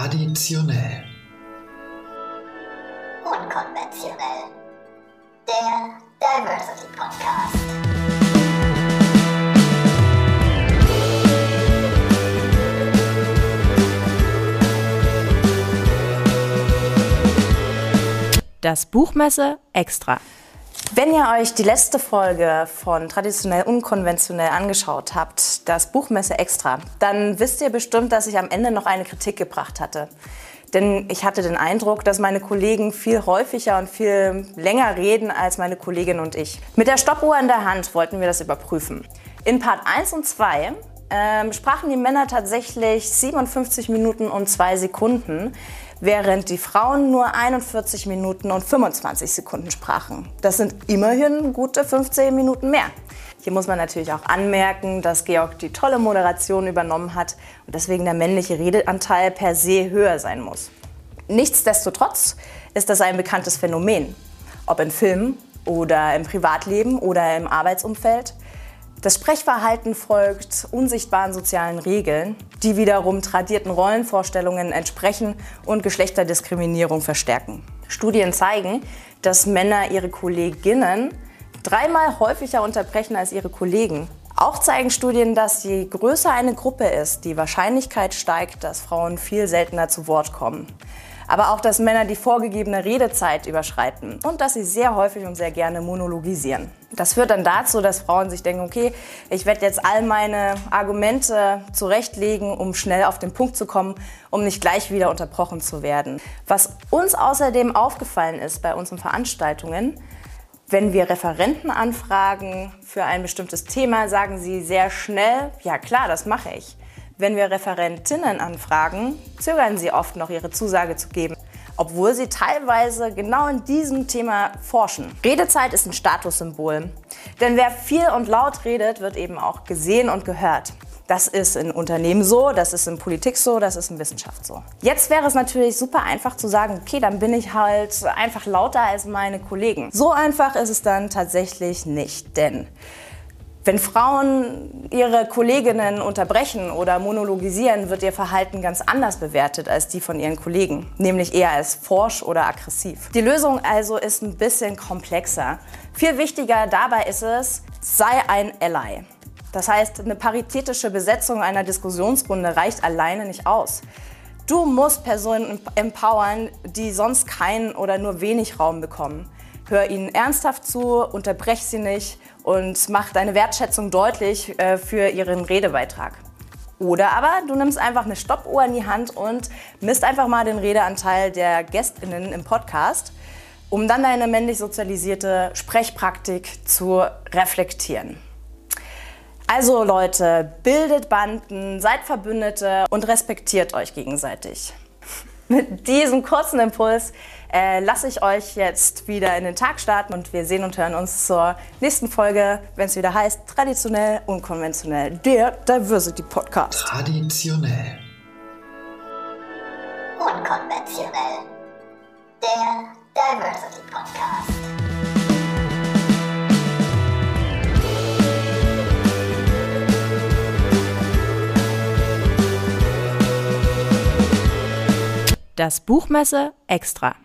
Traditionell. Unkonventionell. Der Diversity Podcast. Das Buchmesse extra. Wenn ihr euch die letzte Folge von Traditionell Unkonventionell angeschaut habt, das Buchmesse extra, dann wisst ihr bestimmt, dass ich am Ende noch eine Kritik gebracht hatte. Denn ich hatte den Eindruck, dass meine Kollegen viel häufiger und viel länger reden als meine Kollegin und ich. Mit der Stoppuhr in der Hand wollten wir das überprüfen. In Part 1 und 2 ähm, sprachen die Männer tatsächlich 57 Minuten und 2 Sekunden, während die Frauen nur 41 Minuten und 25 Sekunden sprachen. Das sind immerhin gute 15 Minuten mehr. Hier muss man natürlich auch anmerken, dass Georg die tolle Moderation übernommen hat und deswegen der männliche Redeanteil per se höher sein muss. Nichtsdestotrotz ist das ein bekanntes Phänomen, ob in Filmen oder im Privatleben oder im Arbeitsumfeld. Das Sprechverhalten folgt unsichtbaren sozialen Regeln, die wiederum tradierten Rollenvorstellungen entsprechen und Geschlechterdiskriminierung verstärken. Studien zeigen, dass Männer ihre Kolleginnen dreimal häufiger unterbrechen als ihre Kollegen. Auch zeigen Studien, dass je größer eine Gruppe ist, die Wahrscheinlichkeit steigt, dass Frauen viel seltener zu Wort kommen. Aber auch, dass Männer die vorgegebene Redezeit überschreiten und dass sie sehr häufig und sehr gerne monologisieren. Das führt dann dazu, dass Frauen sich denken, okay, ich werde jetzt all meine Argumente zurechtlegen, um schnell auf den Punkt zu kommen, um nicht gleich wieder unterbrochen zu werden. Was uns außerdem aufgefallen ist bei unseren Veranstaltungen, wenn wir Referenten anfragen für ein bestimmtes Thema, sagen sie sehr schnell, ja klar, das mache ich. Wenn wir Referentinnen anfragen, zögern sie oft noch ihre Zusage zu geben, obwohl sie teilweise genau in diesem Thema forschen. Redezeit ist ein Statussymbol, denn wer viel und laut redet, wird eben auch gesehen und gehört. Das ist in Unternehmen so, das ist in Politik so, das ist in Wissenschaft so. Jetzt wäre es natürlich super einfach zu sagen, okay, dann bin ich halt einfach lauter als meine Kollegen. So einfach ist es dann tatsächlich nicht, denn wenn Frauen ihre Kolleginnen unterbrechen oder monologisieren, wird ihr Verhalten ganz anders bewertet als die von ihren Kollegen, nämlich eher als forsch oder aggressiv. Die Lösung also ist ein bisschen komplexer. Viel wichtiger dabei ist es, sei ein Ally. Das heißt, eine paritätische Besetzung einer Diskussionsrunde reicht alleine nicht aus. Du musst Personen empowern, die sonst keinen oder nur wenig Raum bekommen. Hör ihnen ernsthaft zu, unterbrech sie nicht und mach deine Wertschätzung deutlich äh, für ihren Redebeitrag. Oder aber du nimmst einfach eine Stoppuhr in die Hand und misst einfach mal den Redeanteil der GästInnen im Podcast, um dann deine männlich sozialisierte Sprechpraktik zu reflektieren. Also Leute, bildet Banden, seid Verbündete und respektiert euch gegenseitig. Mit diesem kurzen Impuls äh, lasse ich euch jetzt wieder in den Tag starten und wir sehen und hören uns zur nächsten Folge, wenn es wieder heißt Traditionell, unkonventionell, der Diversity Podcast. Traditionell. Unkonventionell. Der Diversity Podcast. Das Buchmesse extra.